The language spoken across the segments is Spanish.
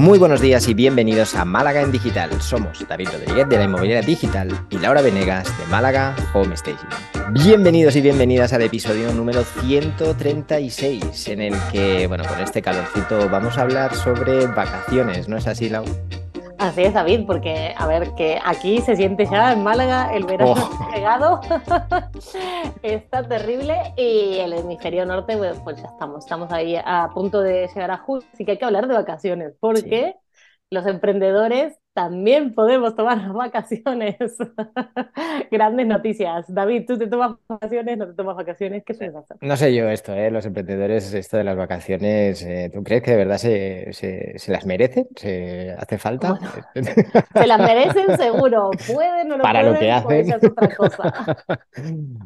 Muy buenos días y bienvenidos a Málaga en Digital. Somos David Rodríguez de la Inmobiliaria Digital y Laura Venegas de Málaga Home Staging. Bienvenidos y bienvenidas al episodio número 136, en el que, bueno, con este calorcito vamos a hablar sobre vacaciones, ¿no es así, Lau? Así es, David, porque a ver, que aquí se siente ya en Málaga el verano oh. llegado, está terrible y el hemisferio norte, pues, pues, ya estamos, estamos ahí a punto de llegar a julio, así que hay que hablar de vacaciones, porque los emprendedores también podemos tomar vacaciones. Grandes noticias. David, ¿tú te tomas vacaciones? ¿No te tomas vacaciones? ¿Qué sueles hacer? No sé yo esto, ¿eh? los emprendedores, esto de las vacaciones, eh, ¿tú crees que de verdad se, se, las merecen? ¿Se hace falta? se las merecen seguro. Pueden o no Para lo que hacen. Pues otra cosa.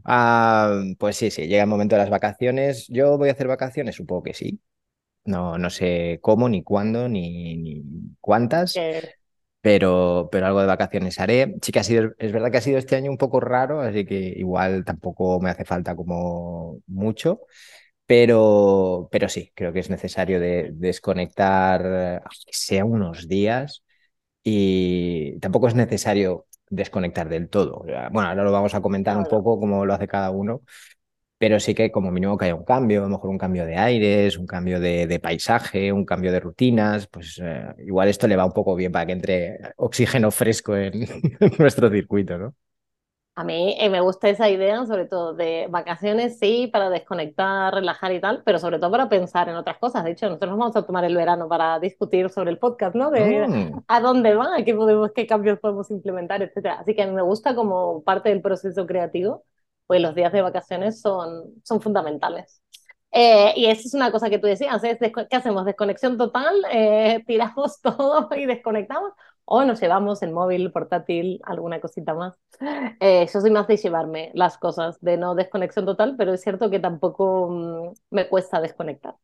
Ah, pues sí, sí, llega el momento de las vacaciones. ¿Yo voy a hacer vacaciones? Supongo que sí. No, no sé cómo, ni cuándo, ni, ni cuántas pero, pero algo de vacaciones haré. Sí que ha sido, es verdad que ha sido este año un poco raro, así que igual tampoco me hace falta como mucho, pero, pero sí, creo que es necesario de, desconectar, aunque sea unos días, y tampoco es necesario desconectar del todo. Bueno, ahora lo vamos a comentar un poco cómo lo hace cada uno, pero sí que como mínimo que haya un cambio, a lo mejor un cambio de aires, un cambio de, paisaje, un cambio de rutinas, pues eh, igual esto le va un poco bien para que entre oxígeno fresco en, nuestro circuito, ¿no? A mí eh, me gusta esa idea, sobre todo de vacaciones, sí, para desconectar, relajar y tal, pero sobre todo para pensar en otras cosas. De hecho, nosotros nos vamos a tomar el verano para discutir sobre el podcast, ¿no? De mm. a dónde va, qué, podemos, qué cambios podemos implementar, etcétera. Así que a mí me gusta como parte del proceso creativo pues los días de vacaciones son, son fundamentales. Eh, y esa es una cosa que tú decías, ¿eh? ¿qué hacemos? ¿Desconexión total? Eh, ¿Tiramos todo y desconectamos? ¿O nos llevamos el móvil, portátil, alguna cosita más? yo soy más de llevarme las cosas, de no desconexión total, pero es cierto que tampoco mm, me cuesta desconectar.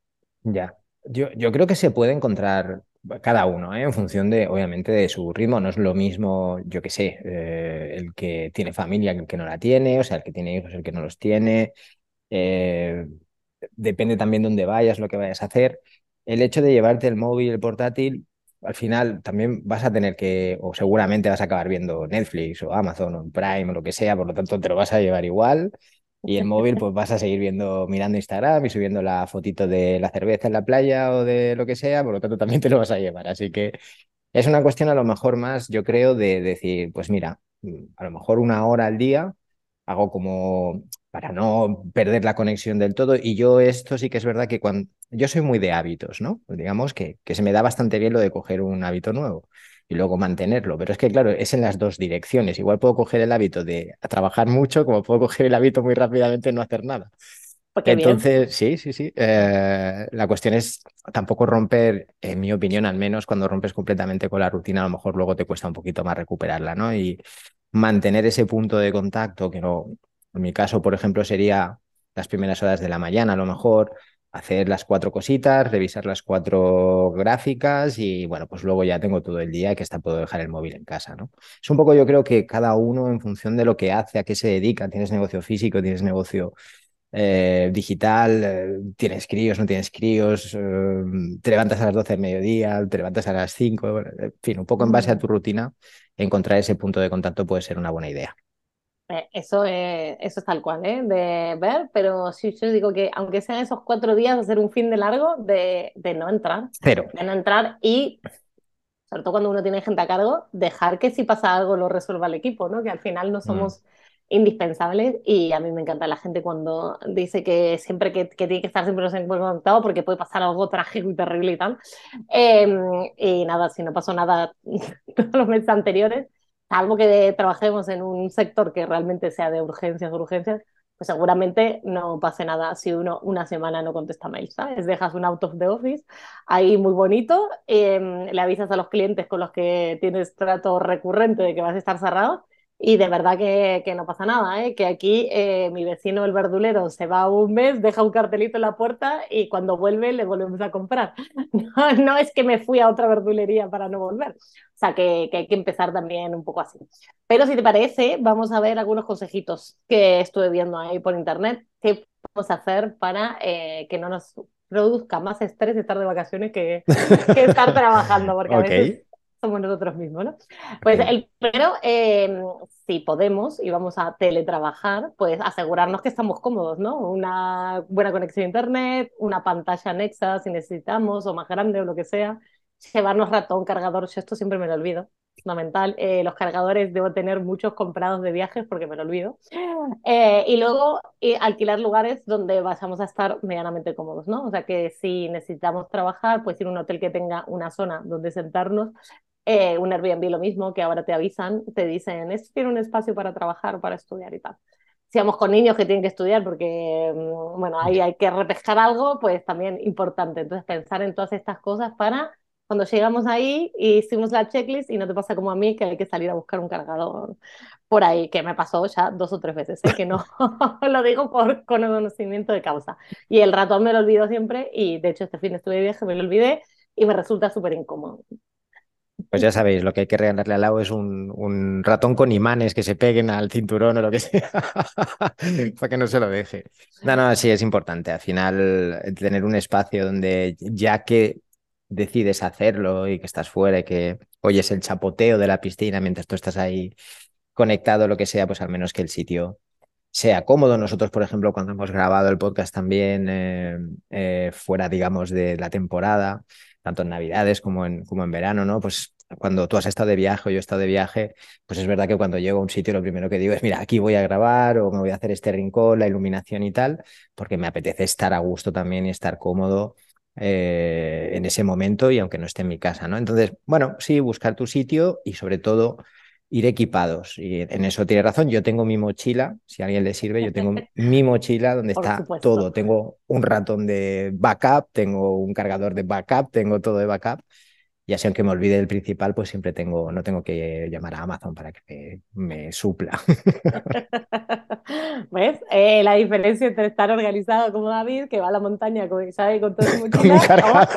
Ya, yo, yo creo que se puede encontrar cada uno, ¿eh? en función de, obviamente, de su ritmo. No es lo mismo, yo que sé, eh, el que tiene familia que el que no la tiene, o sea, el que tiene hijos, el que no los tiene. Eh, depende también de dónde vayas, lo que vayas a hacer. El hecho de llevarte el móvil, el portátil, al final también vas a tener que, o seguramente vas a acabar viendo Netflix o Amazon o Prime o lo que sea, por lo tanto te lo vas a llevar igual. Y el móvil, pues vas a seguir viendo, mirando Instagram y subiendo la fotito de la cerveza en la playa o de lo que sea, por lo tanto también te lo vas a llevar. Así que es una cuestión a lo mejor más, yo creo, de decir, pues mira, a lo mejor una hora al día hago como para no perder la conexión del todo. Y yo esto sí que es verdad que cuando yo soy muy de hábitos, ¿no? Digamos que, que se me da bastante bien lo de coger un hábito nuevo y luego mantenerlo. Pero es que, claro, es en las dos direcciones. Igual puedo coger el hábito de trabajar mucho, como puedo coger el hábito muy rápidamente de no hacer nada. Pues Entonces, sí, sí, sí. Eh, la cuestión es tampoco romper, en mi opinión, al menos cuando rompes completamente con la rutina, a lo mejor luego te cuesta un poquito más recuperarla, ¿no? Y mantener ese punto de contacto, que no, en mi caso, por ejemplo, sería las primeras horas de la mañana, a lo mejor, hacer las cuatro cositas, revisar las cuatro gráficas y bueno, pues luego ya tengo todo el día que hasta puedo dejar el móvil en casa, ¿no? Es un poco yo creo que cada uno en función de lo que hace, a qué se dedica, tienes negocio físico, tienes negocio eh, digital, eh, tienes críos, no tienes críos, eh, te levantas a las 12 del mediodía, te levantas a las 5, en fin, un poco en base a tu rutina, encontrar ese punto de contacto puede ser una buena idea. Eh, eso es, eso es tal cual, ¿eh? de ver, pero sí, yo digo que aunque sean esos cuatro días, hacer un fin de largo, de, de no entrar. Cero. De no entrar y, sobre todo cuando uno tiene gente a cargo, dejar que si pasa algo lo resuelva el equipo, ¿no? Que al final no mm. somos indispensables y a mí me encanta la gente cuando dice que siempre que, que tiene que estar siempre conectado porque puede pasar algo trágico y terrible y tal. Em, y nada, si no pasó nada todos los meses anteriores, algo que trabajemos en un sector que realmente sea de urgencias, urgencias, pues seguramente no pase nada si uno una semana no contesta mail, ¿sabes? Dejas un out of the office ahí muy bonito, em, le avisas a los clientes con los que tienes trato recurrente de que vas a estar cerrado y de verdad que, que no pasa nada, ¿eh? que aquí eh, mi vecino el verdulero se va un mes, deja un cartelito en la puerta y cuando vuelve le volvemos a comprar. No, no es que me fui a otra verdulería para no volver. O sea que, que, hay que empezar también un poco así. Pero si te parece, vamos a ver algunos consejitos que estuve viendo ahí por internet. ¿Qué podemos hacer para eh, que no nos produzca más estrés estar de vacaciones que, que estar trabajando, porque a veces somos nosotros mismos, ¿no? Pues el primero, em, si podemos y vamos a teletrabajar, pues asegurarnos que estamos cómodos, ¿no? Una buena conexión a internet, una pantalla anexa si necesitamos, o más grande o lo que sea. Llevarnos ratón, cargador, yo esto siempre me lo olvido fundamental. Eh, los cargadores debo tener muchos comprados de viajes porque me lo olvido. Eh, y luego alquilar lugares donde vayamos a estar medianamente cómodos, ¿no? O sea que si necesitamos trabajar, pues ir a un hotel que tenga una zona donde sentarnos. Un Airbnb lo mismo, que ahora te avisan, te dicen, es tiene un espacio para trabajar, para estudiar y tal. Si vamos con niños que tienen que estudiar porque, mm, bueno, ahí hay que repescar algo, pues también importante. Entonces pensar en todas estas cosas para cuando llegamos ahí, hicimos la checklist y no te pasa como a mí que hay que salir a buscar un cargador por ahí, que me pasó ya dos o tres veces, ¿eh? que no lo digo por conocimiento de causa. Y el ratón me lo olvido siempre y de hecho este fin estuve de viaje, me lo olvidé y me resulta súper incómodo. Pues ya sabéis, lo que hay que regalarle al lado es un, un, ratón con imanes que se peguen al cinturón o lo que sea, para que no se lo deje. No, no, sí, es importante. Al final, tener un espacio donde, ya que decides hacerlo y que estás fuera y que oyes el chapoteo de la piscina mientras tú estás ahí conectado, lo que sea, pues al menos que el sitio sea cómodo. Nosotros, por ejemplo, cuando hemos grabado el podcast también eh, eh, fuera, digamos, de la temporada, tanto en Navidades como en, como en verano, ¿no? Pues cuando tú has estado de viaje o yo he estado de viaje, pues es verdad que cuando llego a un sitio lo primero que digo es, mira, aquí voy a grabar o me voy a hacer este rincón, la iluminación y tal, porque me apetece estar a gusto también y estar cómodo eh, en ese momento y aunque no esté en mi casa, ¿no? Entonces, bueno, sí, buscar tu sitio y sobre todo ir equipados. Y en eso tiene razón. Yo tengo mi mochila, si a alguien le sirve, yo tengo mi mochila donde está todo. Tengo un ratón de backup, tengo un cargador de backup, tengo todo de backup y así aunque me olvide del principal, pues siempre tengo, no tengo que llamar a Amazon para que me, supla. ¿Ves? Eh, la diferencia entre estar organizado como David, que va a la montaña con, ¿sabe? con todo su mochila,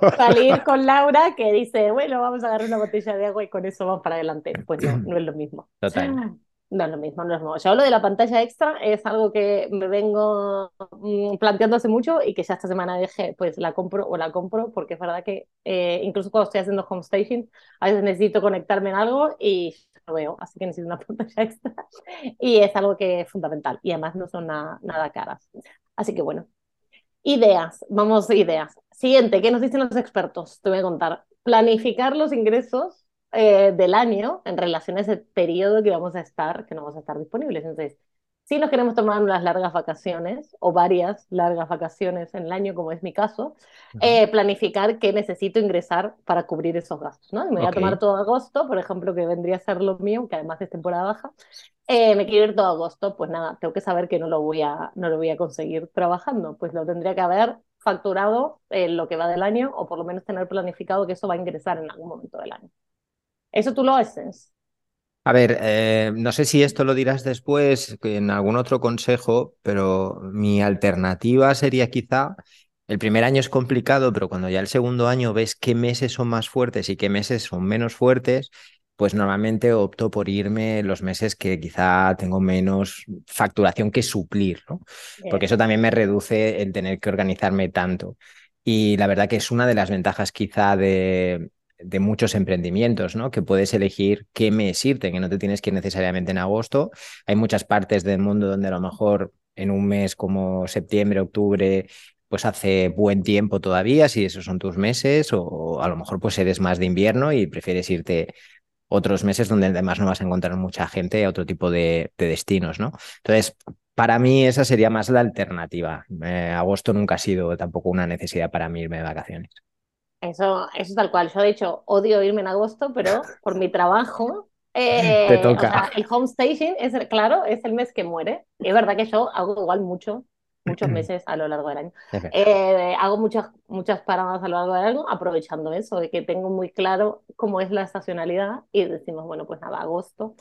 o salir con Laura, que dice, bueno, vamos a agarrar una botella de agua y con eso vamos para adelante. Pues no, no es lo mismo. Total. No es lo mismo, no es lo mismo. Yo hablo de la pantalla extra, es algo que me vengo mm, planteando hace mucho y que ya esta semana dije, pues la compro o la compro, porque es verdad que eh, incluso cuando estoy haciendo home staging, a veces necesito conectarme en algo y lo veo, así que necesito una pantalla extra. Y es algo que es fundamental y además no son nada caras. Así que bueno, ideas, vamos, ideas. Siguiente, ¿qué nos dicen los expertos? Te voy a contar. Planificar los ingresos eh, del año en relación a ese periodo que vamos a estar, que no vamos a estar disponibles. Entonces, si nos queremos tomar unas largas vacaciones o varias largas vacaciones en el año, como es mi caso, eh, planificar qué necesito ingresar para cubrir esos gastos. ¿no? Me voy a tomar todo agosto, por ejemplo, que vendría a ser lo mío, que además es temporada baja. Eh, me quiero ir todo agosto, pues nada, tengo que saber que no lo voy a, no lo voy a conseguir trabajando, pues lo tendría que haber facturado en lo que va del año o por lo menos tener planificado que eso va a ingresar en algún momento del año. ¿Eso tú lo haces? A ver, eh, no sé si esto lo dirás después en algún otro consejo, pero mi alternativa sería quizá, el primer año es complicado, pero cuando ya el segundo año ves qué meses son más fuertes y qué meses son menos fuertes, pues normalmente opto por irme los meses que quizá tengo menos facturación que suplir, ¿no? Porque eso también me reduce el tener que organizarme tanto. Y la verdad que es una de las ventajas quizá de, de muchos emprendimientos, ¿no? Que puedes elegir qué mes irte, que no te tienes que ir necesariamente en agosto. Hay muchas partes del mundo donde a lo mejor en un mes como septiembre, octubre, pues hace buen tiempo todavía, si esos son tus meses, o a lo mejor pues eres más de invierno y prefieres irte otros meses donde además no vas a encontrar mucha gente otro tipo de, destinos, ¿no? Entonces, para mí esa sería más la alternativa. Eh, agosto nunca ha sido tampoco una necesidad para mí irme de vacaciones. Eso, eso es tal cual. Yo, de hecho, odio irme en agosto, pero por mi trabajo. Eh, Te toca. el home staging es, claro, es el mes que muere. Es verdad que yo hago igual mucho, muchos meses a lo largo del año. Eh, hago muchas, muchas paradas a lo largo del año, aprovechando eso, de que tengo muy claro cómo es la estacionalidad y decimos, bueno, pues nada, agosto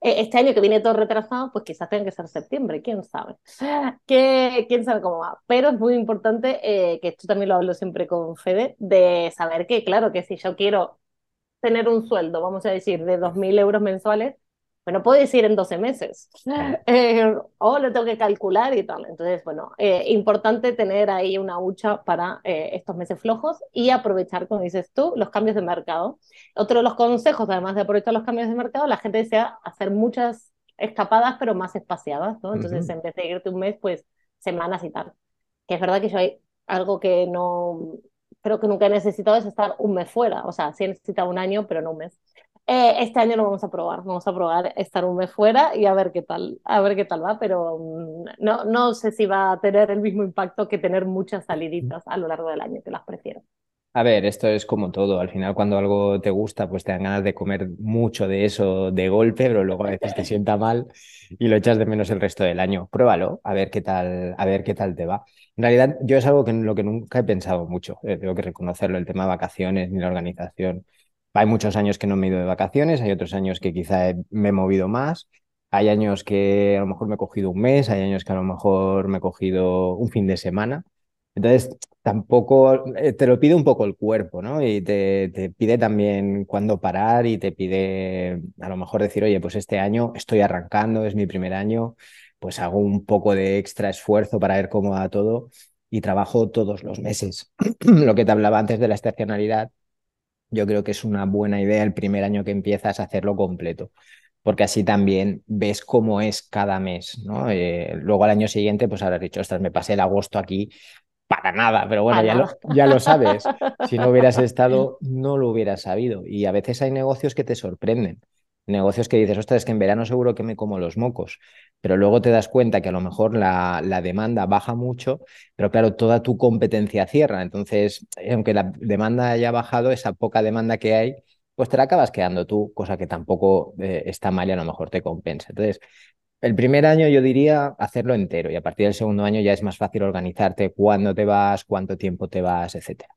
este año que viene todo retrasado, pues quizás tenga que ser septiembre, quién sabe. ¿Qué, quién sabe cómo va. Pero es muy importante, eh, que esto también lo hablo siempre con Fede, de saber que, claro, que si yo quiero tener un sueldo, vamos a decir, de 2.000 euros mensuales, pero no puedes ir en 12 meses, eh, o lo tengo que calcular y tal. Entonces, bueno, eh, importante tener ahí una hucha para eh, estos meses flojos y aprovechar, como dices tú, los cambios de mercado. Otro de los consejos, además de aprovechar los cambios de mercado, la gente desea hacer muchas escapadas, pero más espaciadas, ¿no? Entonces, en vez de irte un mes, pues semanas y tal. Que es verdad que yo hay algo que no, creo que nunca he necesitado es estar un mes fuera, o sea, sí he necesitado un año, pero no un mes. Eh, este año lo vamos a probar, vamos a probar estar un mes fuera y a ver qué tal, a ver qué tal va, pero mm, no, no sé si va a tener el mismo impacto que tener muchas saliditas a lo largo del año, que las prefiero. A ver, esto es como todo. Al final, cuando algo te gusta, pues te dan ganas de comer mucho de eso de golpe, pero luego a veces te sienta mal y lo echas de menos el resto del año. Pruébalo, a ver qué tal, a ver qué tal te va. En realidad, yo es algo que lo que nunca he pensado mucho. Eh, tengo que reconocerlo, el tema de vacaciones ni la organización. Hay muchos años que no me he ido de vacaciones, hay otros años que quizá me he movido más, hay años que a lo mejor me he cogido un mes, hay años que a lo mejor me he cogido un fin de semana. Entonces, tampoco eh, te lo pide un poco el cuerpo, ¿no? Y te, te, pide también cuándo parar y te pide a lo mejor decir, oye, pues este año estoy arrancando, es mi primer año, pues hago un poco de extra esfuerzo para ver cómo va todo y trabajo todos los meses. lo que te hablaba antes de la estacionalidad, yo creo que es una buena idea el primer año que empiezas a hacerlo completo, porque así también ves cómo es cada mes, ¿no? Eh, luego al año siguiente, pues habrás dicho, ostras, me pasé el agosto aquí para nada, pero bueno, ya lo, ya lo, sabes. Si no hubieras estado, no lo hubieras sabido. Y a veces hay negocios que te sorprenden negocios que dices, ostras, es que en verano seguro que me como los mocos, pero luego te das cuenta que a lo mejor la, demanda baja mucho, pero claro, toda tu competencia cierra. Entonces, aunque la demanda haya bajado, esa poca demanda que hay, pues te la acabas quedando tú, cosa que tampoco eh, está mal y a lo mejor te compensa. Entonces, el primer año yo diría hacerlo entero y a partir del segundo año ya es más fácil organizarte cuándo te vas, cuánto tiempo te vas, etcétera.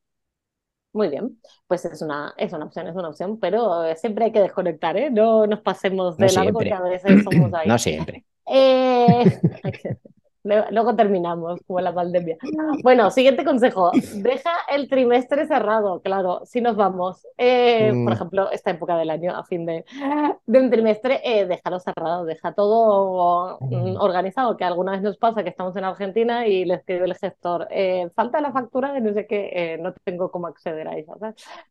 Muy bien, pues es una, es una opción, es una opción, pero eh, siempre hay que desconectar, ¿eh? No nos pasemos de largo, que a veces somos ahí. No siempre. Eh... Luego terminamos, como la pandemia. Bueno, siguiente consejo. Deja el trimestre cerrado, claro, si nos vamos. Eh, por mm. ejemplo, esta época del año, a fin de, de un trimestre, eh, déjalo cerrado, deja todo mm, organizado, que alguna vez nos pasa que estamos en Argentina y le escribe el gestor, eh, falta la factura de no sé qué, eh, no tengo cómo acceder a ella.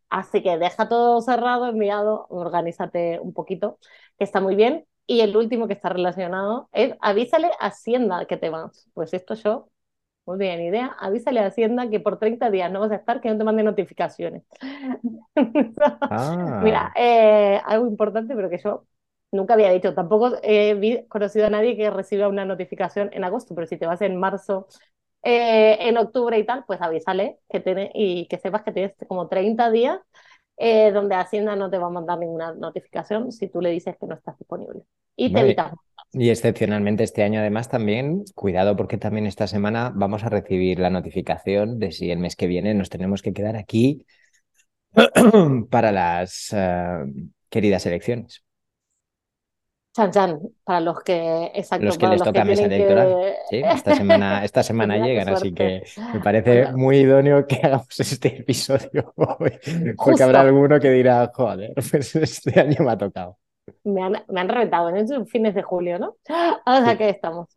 Así que deja todo cerrado, enviado, organízate un poquito, que está muy bien. Y el último que está relacionado es avísale a Hacienda que te vas. Pues esto yo, muy bien idea, avísale a Hacienda que por 30 días no vas a estar, que no te mande notificaciones. Ah. Mira, eh, algo importante, pero que yo nunca había dicho. Tampoco he conocido a nadie que reciba una notificación en agosto, pero si te vas en marzo, eh, en octubre y tal, pues avísale que tiene, y que sepas que tienes como 30 días eh, donde Hacienda no te va a mandar ninguna notificación si tú le dices que no estás disponible. Y te evitas. Y excepcionalmente este año además también, cuidado porque también esta semana vamos a recibir la notificación de si el mes que viene nos tenemos que quedar aquí para las eh, queridas elecciones. Chan Chan, para los que exacto, los que les toca mesa electoral. Sí, esta semana, esta semana llegan, así que me parece muy idóneo que hagamos este episodio hoy, porque habrá alguno que dirá, joder, pues este año me ha tocado. Me han, me han reventado en esos fines de julio, ¿no? O sea que estamos.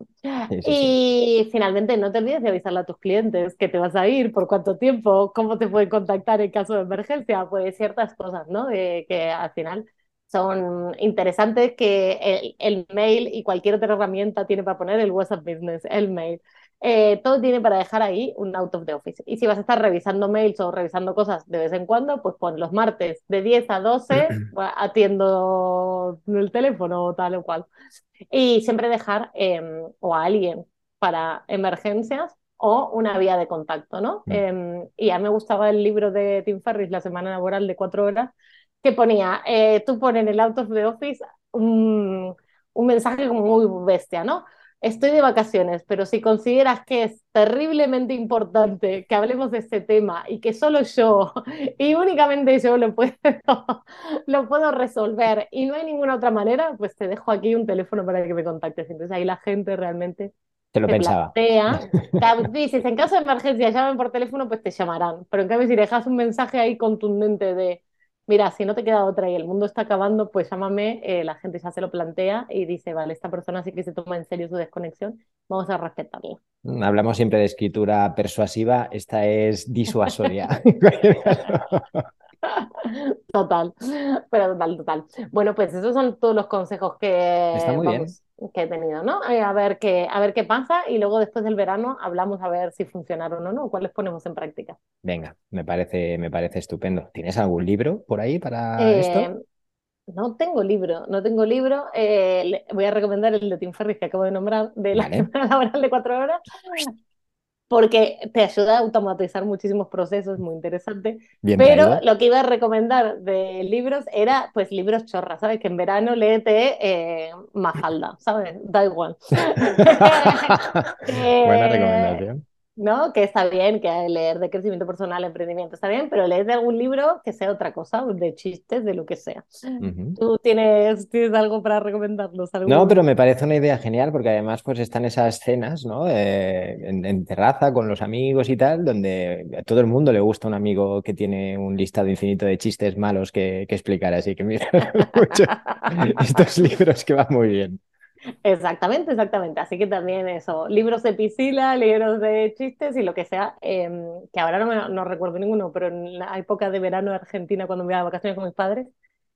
y finalmente no te olvides de avisarle a tus clientes que te vas a ir, por cuánto tiempo, cómo te pueden contactar en caso de emergencia, pues ciertas cosas, ¿no? De que al final son interesantes que el, mail y cualquier otra herramienta tiene para poner el WhatsApp Business, el mail. Eh, todo tiene para dejar ahí un out of the office. Y si vas a estar revisando mails o revisando cosas de vez en cuando, pues pon los martes de 10 a 12, atiendo el teléfono o tal o cual. Y siempre dejar em, o a alguien para emergencias o una vía de contacto, ¿no? Mm. Em, y a mí me gustaba el libro de Tim Ferris, La semana laboral de cuatro horas, que ponía, eh, tú pones en el out of the office un, un mensaje como muy bestia, ¿no? Estoy de vacaciones, pero si consideras que es terriblemente importante que hablemos de este tema y que solo yo y únicamente yo lo puedo, lo puedo resolver y no hay ninguna otra manera, pues te dejo aquí un teléfono para que me contactes. Entonces ahí la gente realmente te lo pensaba. dices, en caso de emergencia llamen por teléfono, pues te llamarán. Pero en cambio, si dejas un mensaje ahí contundente de mira, si no te queda otra y el mundo está acabando, pues llámame, eh, la gente ya se lo plantea y dice, vale, esta persona sí que se toma en serio su desconexión, vamos a respetarla. Mm, hablamos siempre de escritura persuasiva, esta es disuasoria. Total, pero total, total. Bueno, pues esos son todos los consejos que, que he tenido, ¿no? Eh, a ver qué, a ver qué pasa y luego después del verano hablamos a ver si funcionaron o no, cuáles ponemos en práctica. Venga, me parece, me parece estupendo. ¿Tienes algún libro por ahí para esto? Eh, no tengo libro, no tengo libro. Eh, voy a recomendar el de Tim Ferriss que acabo de nombrar, de la semana laboral de cuatro horas, porque te ayuda a automatizar muchísimos procesos, muy interesante. Pero lo que iba a recomendar de libros era, pues, libros chorras, ¿sabes? Que en verano léete eh, Mafalda, ¿sabes? Da igual. Buena recomendación. ¿No? Que está bien, que leer de crecimiento personal, emprendimiento está bien, pero leer de algún libro que sea otra cosa, de chistes, de lo que sea. ¿Tú tienes, tienes algo para recomendarnos? No, pero me parece una idea genial porque además pues están esas cenas, ¿no? Eh, en, terraza con los amigos y tal, donde a todo el mundo le gusta un amigo que tiene un listado infinito de chistes malos que, que explicar, así que mira, estos libros que van muy bien. Exactamente, exactamente. Así que también eso, libros de piscina, libros de chistes y lo que sea, em, que ahora no, no, recuerdo ninguno, pero en la época de verano de Argentina, cuando me iba de vacaciones con mis padres,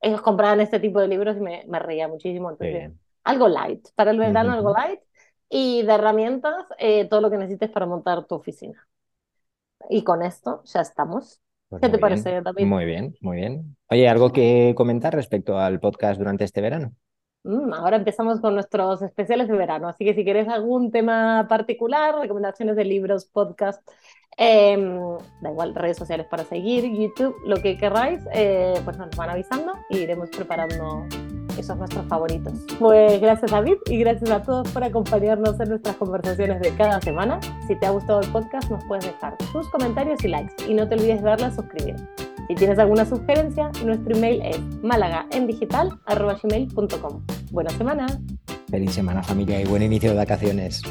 ellos compraban este tipo de libros y me, me reía muchísimo. Entonces, algo light, para el verano algo light y de herramientas, eh, todo lo que necesites para montar tu oficina. Y con esto ya estamos. Pues ¿Qué te parece, David? Muy bien, muy bien. Oye, ¿algo que comentar respecto al podcast durante este verano? Mm, ahora empezamos con nuestros especiales de verano, así que si quieres algún tema particular, recomendaciones de libros, podcast, em, da igual, redes sociales para seguir, YouTube, lo que queráis, eh, pues nos van avisando y iremos preparando esos nuestros favoritos. Pues gracias David y gracias a todos por acompañarnos en nuestras conversaciones de cada semana. Si te ha gustado el podcast nos puedes dejar tus comentarios y likes y no te olvides de darle a suscribir. Si tienes alguna sugerencia, nuestro email es malagaendigital.com. Buena semana. Feliz semana familia y buen inicio de vacaciones.